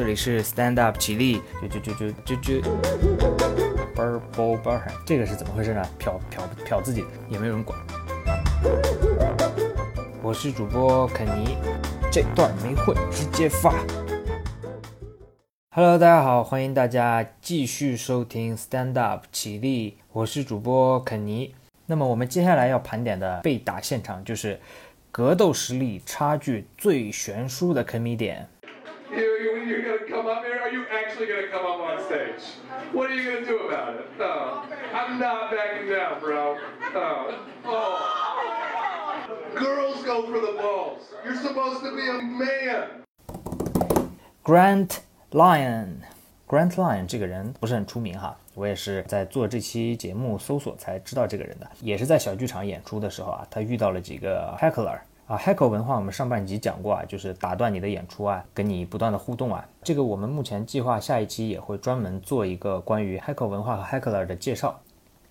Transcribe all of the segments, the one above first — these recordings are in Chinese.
这里是 Stand Up 起立，就就就就就就，嘣儿嘣嘣儿，这个是怎么回事呢？瞟瞟瞟自己，也没有人管。我是主播肯尼，这段没会直接发。Hello，大家好，欢迎大家继续收听 Stand Up 起立，我是主播肯尼。那么我们接下来要盘点的被打现场就是格斗实力差距最悬殊的坑迷点。You, you, you're gonna come up here? Are you actually gonna come up on stage? What are you gonna do about it? Oh, I'm not backing down, bro. Oh, oh. Girls go for the balls. You're supposed to be a man. Grant Lyon，Grant Lyon 这个人不是很出名哈，我也是在做这期节目搜索才知道这个人的，也是在小剧场演出的时候啊，他遇到了几个 heckler 啊，heckle 文化我们上半集讲过啊，就是打断你的演出啊，跟你不断的互动啊，这个我们目前计划下一期也会专门做一个关于 heckle 文化和 Hackler 的介绍。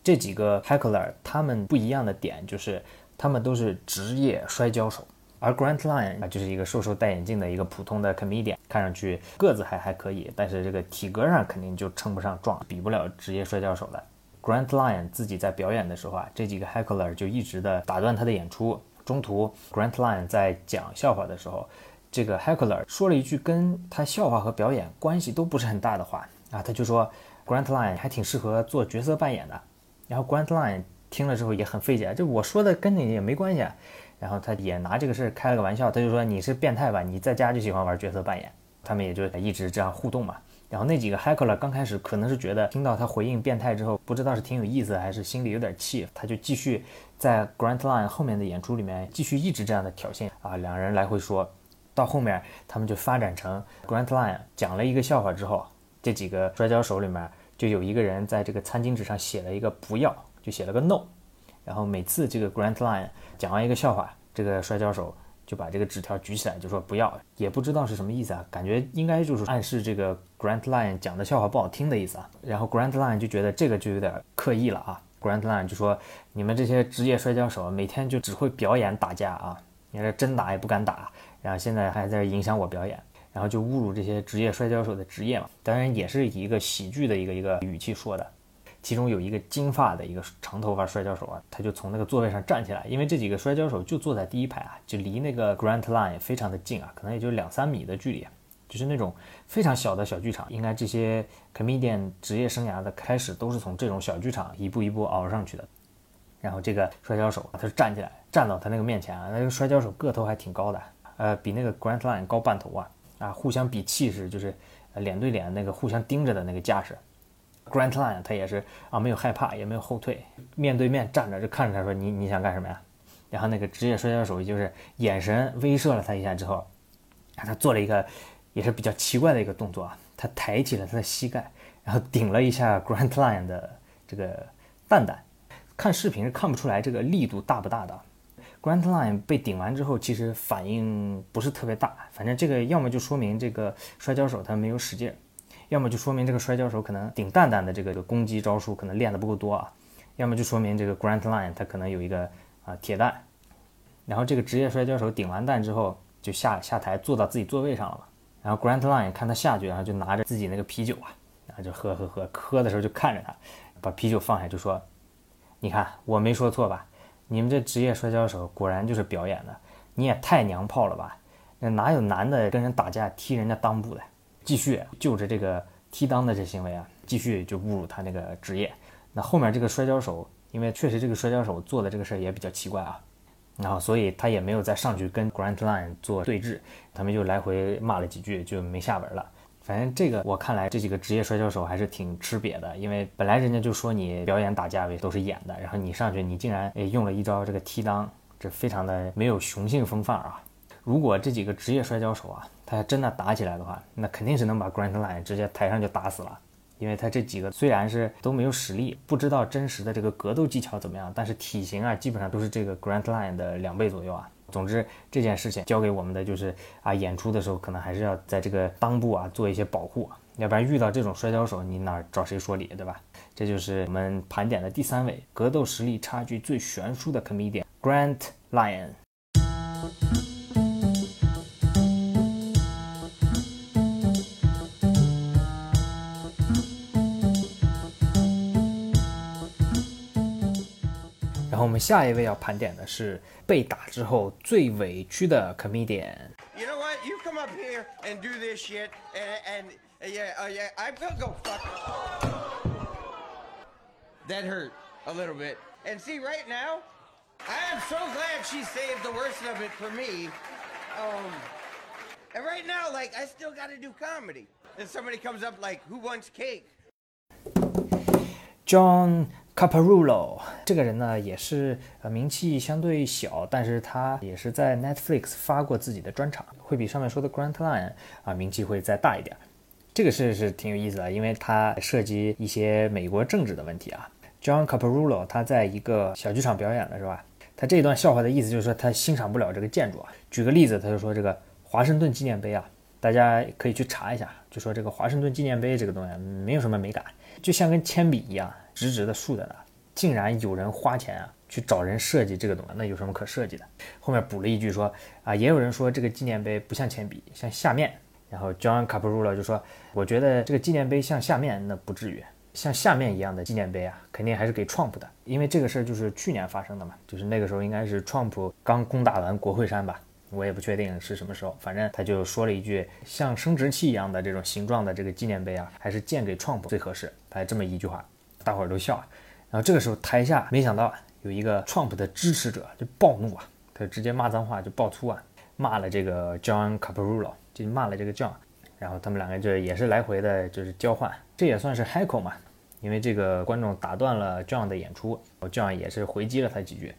这几个 Hackler 他们不一样的点就是他们都是职业摔跤手。而 Grant Lyon 啊，就是一个瘦瘦戴眼镜的一个普通的 comedian，看上去个子还还可以，但是这个体格上肯定就称不上壮，比不了职业摔跤手的。Grant Lyon 自己在表演的时候啊，这几个 Hackler 就一直的打断他的演出。中途，Grantline 在讲笑话的时候，这个 heckler 说了一句跟他笑话和表演关系都不是很大的话啊，他就说 Grantline 还挺适合做角色扮演的。然后 Grantline 听了之后也很费解，就我说的跟你也没关系啊。然后他也拿这个事儿开了个玩笑，他就说你是变态吧？你在家就喜欢玩角色扮演。他们也就一直这样互动嘛。然后那几个 heckler 刚开始可能是觉得听到他回应变态之后，不知道是挺有意思还是心里有点气，他就继续在 Grant Line 后面的演出里面继续一直这样的挑衅啊，两人来回说，到后面他们就发展成 Grant Line 讲了一个笑话之后，这几个摔跤手里面就有一个人在这个餐巾纸上写了一个不要，就写了个 no。然后每次这个 Grant Line 讲完一个笑话，这个摔跤手就把这个纸条举起来，就说不要，也不知道是什么意思啊，感觉应该就是暗示这个 Grant Line 讲的笑话不好听的意思啊。然后 Grant Line 就觉得这个就有点刻意了啊。Grant Line 就说：“你们这些职业摔跤手每天就只会表演打架啊，你这真打也不敢打，然后现在还在这影响我表演，然后就侮辱这些职业摔跤手的职业嘛。当然也是以一个喜剧的一个一个语气说的。”其中有一个金发的一个长头发摔跤手啊，他就从那个座位上站起来，因为这几个摔跤手就坐在第一排啊，就离那个 Grant Line 非常的近啊，可能也就两三米的距离，就是那种非常小的小剧场。应该这些 comedian 职业生涯的开始都是从这种小剧场一步一步熬上去的。然后这个摔跤手啊他就站起来，站到他那个面前啊，那个摔跤手个头还挺高的，呃，比那个 Grant Line 高半头啊，啊，互相比气势，就是脸对脸那个互相盯着的那个架势。Grant Line 他也是啊，没有害怕，也没有后退，面对面站着就看着他说：“你你想干什么呀？”然后那个职业摔跤手就是眼神威慑了他一下之后，啊，他做了一个也是比较奇怪的一个动作啊，他抬起了他的膝盖，然后顶了一下 Grant Line 的这个蛋蛋。看视频是看不出来这个力度大不大的。Grant Line 被顶完之后，其实反应不是特别大，反正这个要么就说明这个摔跤手他没有使劲。要么就说明这个摔跤手可能顶蛋蛋的这个攻击招数可能练得不够多啊，要么就说明这个 Grant Line 他可能有一个啊铁蛋，然后这个职业摔跤手顶完蛋之后就下下台坐到自己座位上了嘛，然后 Grant Line 看他下去，然后就拿着自己那个啤酒啊，然后就喝喝喝，喝的时候就看着他，把啤酒放下就说，你看我没说错吧？你们这职业摔跤手果然就是表演的，你也太娘炮了吧？那哪有男的跟人打架踢人家裆部的？继续就着这个踢裆的这行为啊，继续就侮辱他那个职业。那后面这个摔跤手，因为确实这个摔跤手做的这个事儿也比较奇怪啊，然后所以他也没有再上去跟 Grant Line 做对峙，他们就来回骂了几句就没下文了。反正这个我看来这几个职业摔跤手还是挺吃瘪的，因为本来人家就说你表演打架位都是演的，然后你上去你竟然诶用了一招这个踢裆，这非常的没有雄性风范啊。如果这几个职业摔跤手啊，他真的打起来的话，那肯定是能把 Grant Line 直接台上就打死了。因为他这几个虽然是都没有实力，不知道真实的这个格斗技巧怎么样，但是体型啊，基本上都是这个 Grant Line 的两倍左右啊。总之这件事情交给我们的就是啊，演出的时候可能还是要在这个裆部啊做一些保护，要不然遇到这种摔跤手，你哪找谁说理，对吧？这就是我们盘点的第三位格斗实力差距最悬殊的 comedian Grant l i o n。们下一位要盘点的是被打之后最委屈的 comedian。 You know what? You come up here and do this shit, and, and uh, yeah, uh, yeah, I will go fuck. That hurt a little bit. And see, right now, I am so glad she saved the worst of it for me. Um, and right now, like, I still got to do comedy. And somebody comes up like, "Who wants cake?" John Caparulo 这个人呢，也是呃名气相对小，但是他也是在 Netflix 发过自己的专场，会比上面说的 Grant Line 啊名气会再大一点。这个事是挺有意思的，因为它涉及一些美国政治的问题啊。John Caparulo 他在一个小剧场表演的是吧？他这一段笑话的意思就是说他欣赏不了这个建筑啊。举个例子，他就说这个华盛顿纪念碑啊，大家可以去查一下，就说这个华盛顿纪念碑这个东西没有什么美感，就像根铅笔一样直直的竖在那，竟然有人花钱啊去找人设计这个东西，那有什么可设计的？后面补了一句说啊，也有人说这个纪念碑不像铅笔，像下面。然后 John Caprulo 就说，我觉得这个纪念碑像下面，那不至于。像下面一样的纪念碑啊，肯定还是给 Trump 的，因为这个事儿就是去年发生的嘛，就是那个时候应该是 Trump 刚攻打完国会山吧，我也不确定是什么时候，反正他就说了一句像生殖器一样的这种形状的这个纪念碑啊，还是建给 Trump 最合适，他这么一句话，大伙儿都笑。然后这个时候台下没想到有一个 Trump 的支持者就暴怒啊，他直接骂脏话就爆粗啊，骂了这个 John Caparulo，就骂了这个 John。然后他们两个就也是来回的，就是交换，这也算是 heckle 嘛，因为这个观众打断了 John 的演出，John 也是回击了他几句，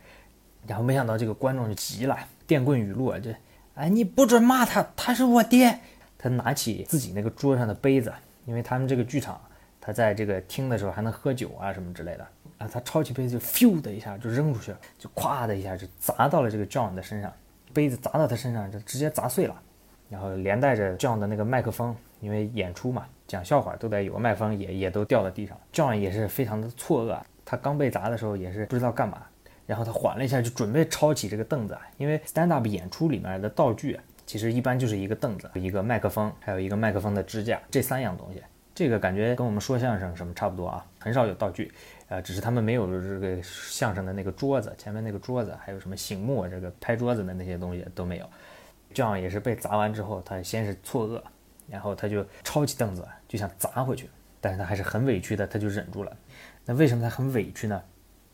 然后没想到这个观众就急了，电棍语录啊，就，哎你不准骂他，他是我爹。他拿起自己那个桌上的杯子，因为他们这个剧场，他在这个听的时候还能喝酒啊什么之类的，啊，他抄起杯子就咻的一下就扔出去了，就咵的一下就砸到了这个 John 的身上，杯子砸到他身上就直接砸碎了。然后连带着 John 的那个麦克风，因为演出嘛，讲笑话都得有个麦克风，也也都掉到地上。John 也是非常的错愕，他刚被砸的时候也是不知道干嘛，然后他缓了一下，就准备抄起这个凳子，因为 stand up 演出里面的道具其实一般就是一个凳子、一个麦克风，还有一个麦克风的支架这三样东西。这个感觉跟我们说相声什么差不多啊，很少有道具，呃，只是他们没有这个相声的那个桌子，前面那个桌子，还有什么醒目这个拍桌子的那些东西都没有。这样也是被砸完之后，他先是错愕，然后他就抄起凳子就想砸回去，但是他还是很委屈的，他就忍住了。那为什么他很委屈呢？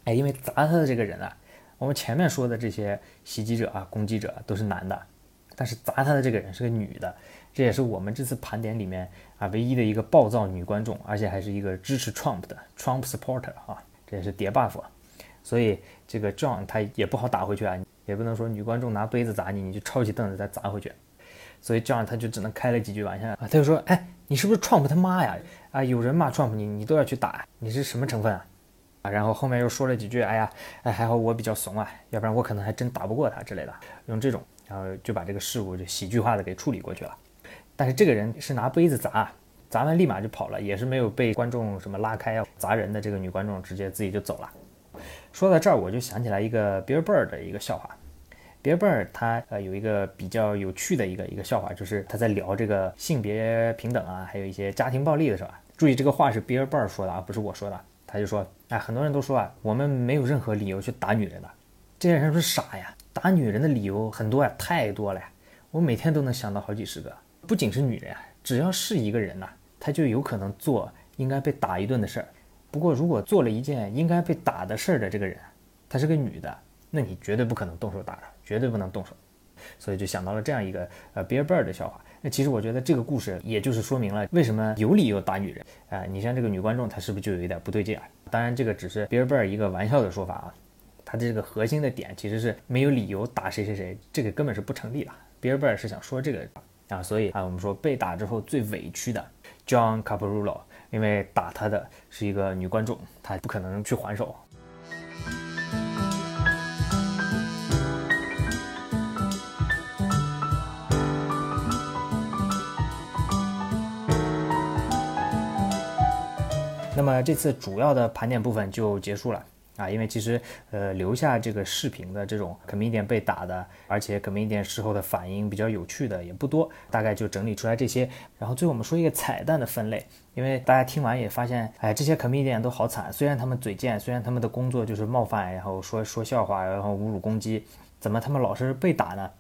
哎，因为砸他的这个人啊，我们前面说的这些袭击者啊、攻击者都是男的，但是砸他的这个人是个女的，这也是我们这次盘点里面啊唯一的一个暴躁女观众，而且还是一个支持 Trump 的 Trump supporter 啊，这也是叠 buff，所以这个 John 他也不好打回去啊。也不能说女观众拿杯子砸你，你就抄起凳子再砸回去，所以这样他就只能开了几句玩笑啊。他就说：“哎，你是不是 Trump 他妈呀？啊，有人骂 Trump 你，你都要去打，你是什么成分啊？”然后后面又说了几句：“哎呀，哎，还好我比较怂啊，要不然我可能还真打不过他之类的。”用这种，然后就把这个事故就喜剧化的给处理过去了。但是这个人是拿杯子砸，砸完立马就跑了，也是没有被观众什么拉开要砸人的这个女观众直接自己就走了。说到这儿，我就想起来一个 Bill Burr 的一个笑话。Bill Burr 他呃有一个比较有趣的一个一个笑话，就是他在聊这个性别平等啊，还有一些家庭暴力的时候啊。注意这个话是 Bill Burr 说的啊，不是我说的。他就说，哎，很多人都说啊，我们没有任何理由去打女人的，这些人是傻呀。打女人的理由很多呀，太多了呀，我每天都能想到好几十个。不仅是女人啊，只要是一个人呐，他就有可能做应该被打一顿的事儿。不过如果做了一件应该被打的事儿的这个人，她是个女的，那你绝对不可能动手打她，绝对不能动手。所以就想到了这样一个呃 Bill Burr 的笑话。那其实我觉得这个故事也就是说明了为什么有理由打女人啊、你像这个女观众，她是不是就有一点不对劲啊？当然这个只是 Bill Burr 一个玩笑的说法啊，他这个核心的点其实是没有理由打谁谁谁，这个根本是不成立的。Bill Burr 是想说这个啊，所以啊我们说被打之后最委屈的 John Caprulo，因为打他的是一个女观众，他不可能去还手。那么这次主要的盘点部分就结束了。啊，因为其实呃留下这个视频的这种 comedian 被打的，而且 comedian 事后的反应比较有趣的也不多，大概就整理出来这些。然后最后我们说一个彩蛋的分类，因为大家听完也发现，哎，这些 comedian 都好惨，虽然他们嘴贱，虽然他们的工作就是冒犯，然后说说笑话，然后侮辱攻击，怎么他们老是被打呢？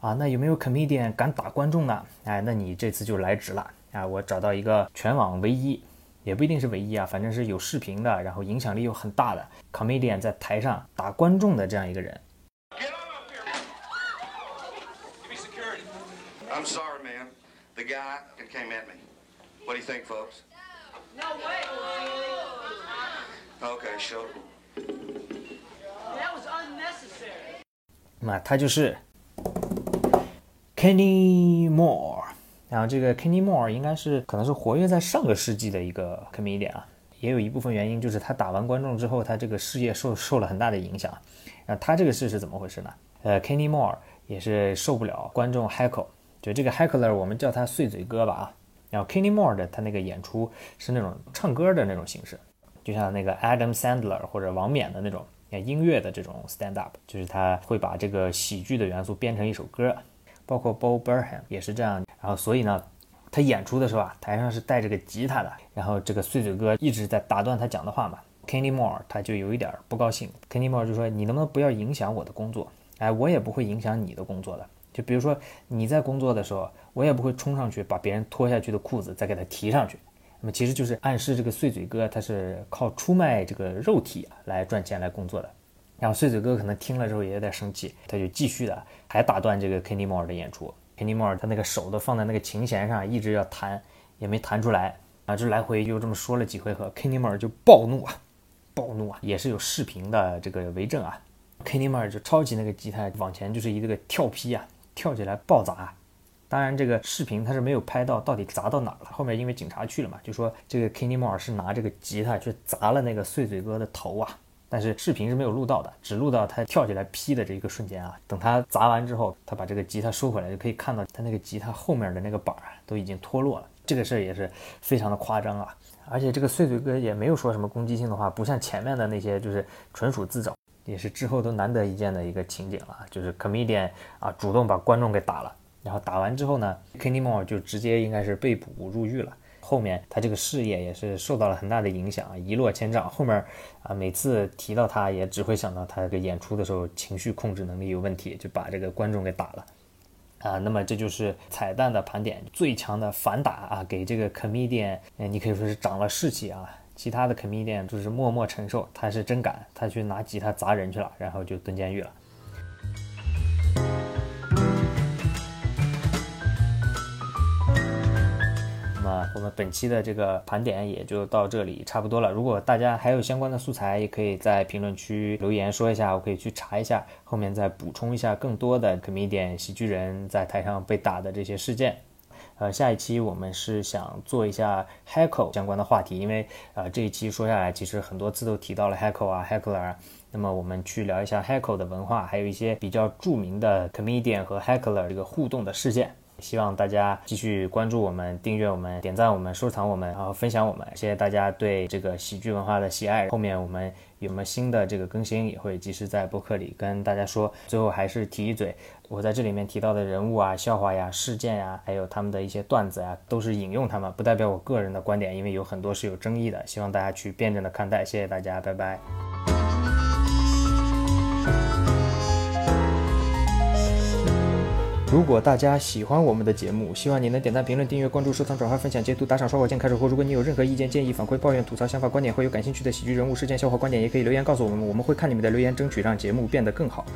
啊，那有没有 comedian 敢打观众呢？哎，那你这次就来值了啊！我找到一个全网唯一。也不一定是唯一啊，反正是有视频的，然后影响力又很大的 comedian 在台上打观众的这样一个人。I'm sorry, man. The guy came at me. What do you think, folks? No way. Okay, sure. That was unnecessary. 那他就是 Kenny Moore。然后这个 Kenny Moore 应该是可能是活跃在上个世纪的一个 comedian 啊，也有一部分原因就是他打完观众之后，他这个事业受受了很大的影响。那他这个事是怎么回事呢？呃，Kenny Moore 也是受不了观众 heckle，就这个 heckler 我们叫他碎嘴哥吧啊。然后 Kenny Moore 的他那个演出是那种唱歌的那种形式，就像那个 Adam Sandler 或者王冕的那种音乐的这种 stand up，就是他会把这个喜剧的元素编成一首歌。包括 Bo Burnham 也是这样，然后所以呢，他演出的时候啊，台上是带着个吉他的，然后这个碎嘴哥一直在打断他讲的话嘛，Kenny Moore 他就有一点不高兴，Kenny Moore 就说你能不能不要影响我的工作？哎，我也不会影响你的工作的，就比如说你在工作的时候，我也不会冲上去把别人脱下去的裤子再给他提上去，那么其实就是暗示这个碎嘴哥他是靠出卖这个肉体来赚钱来工作的。然后碎嘴哥可能听了之后也有点生气，他就继续的还打断这个 Kenny Moore 的演出。Kenny Moore 他那个手都放在那个琴弦上，一直要弹，也没弹出来啊，就来回又这么说了几回合，Kenny Moore 就暴怒啊，暴怒啊，也是有视频的这个为证啊。Kenny Moore 就抄起那个吉他往前就是一个个跳劈啊，跳起来暴砸。当然这个视频他是没有拍到到底砸到哪了，后面因为警察去了嘛，就说这个 Kenny Moore 是拿这个吉他去砸了那个碎嘴哥的头啊。但是视频是没有录到的，只录到他跳起来劈的这一个瞬间啊。等他砸完之后，他把这个吉他收回来，就可以看到他那个吉他后面的那个板儿都已经脱落了。这个事儿也是非常的夸张啊。而且这个碎嘴哥也没有说什么攻击性的话，不像前面的那些就是纯属自找，也是之后都难得一见的一个情景了。就是 comedian 啊主动把观众给打了，然后打完之后呢，Kenny Moore 就直接应该是被捕入狱了。后面他这个事业也是受到了很大的影响啊，一落千丈。后面啊，每次提到他，也只会想到他这个演出的时候情绪控制能力有问题，就把这个观众给打了啊。那么这就是彩蛋的盘点，最强的反打啊，给这个 comedian，你可以说是长了士气啊。其他的 comedian 就是默默承受，他是真敢，他去拿吉他砸人去了，然后就蹲监狱了。我们本期的这个盘点也就到这里差不多了。如果大家还有相关的素材，也可以在评论区留言说一下，我可以去查一下，后面再补充一下更多的 comedian 喜剧人在台上被打的这些事件。呃，下一期我们是想做一下 heckle 相关的话题，因为呃这一期说下来，其实很多次都提到了 heckle 啊 heckler，那么我们去聊一下 heckle 的文化，还有一些比较著名的 comedian 和 heckler 这个互动的事件。希望大家继续关注我们、订阅我们、点赞我们、收藏我们，然后分享我们。谢谢大家对这个喜剧文化的喜爱。后面我们有没有新的这个更新，也会及时在播客里跟大家说。最后还是提一嘴，我在这里面提到的人物啊、笑话呀、事件呀，还有他们的一些段子呀，都是引用他们，不代表我个人的观点，因为有很多是有争议的。希望大家去辩证的看待。谢谢大家，拜拜。如果大家喜欢我们的节目，希望你能点赞、评论、订阅、关注、收藏、转发、分享、截图、打赏、刷火箭、开始后，如果你有任何意见、建议、反馈、抱怨、吐槽、想法、观点，或有感兴趣的喜剧人物、事件、笑话、观点，也可以留言告诉我们，我们会看你们的留言，争取让节目变得更好。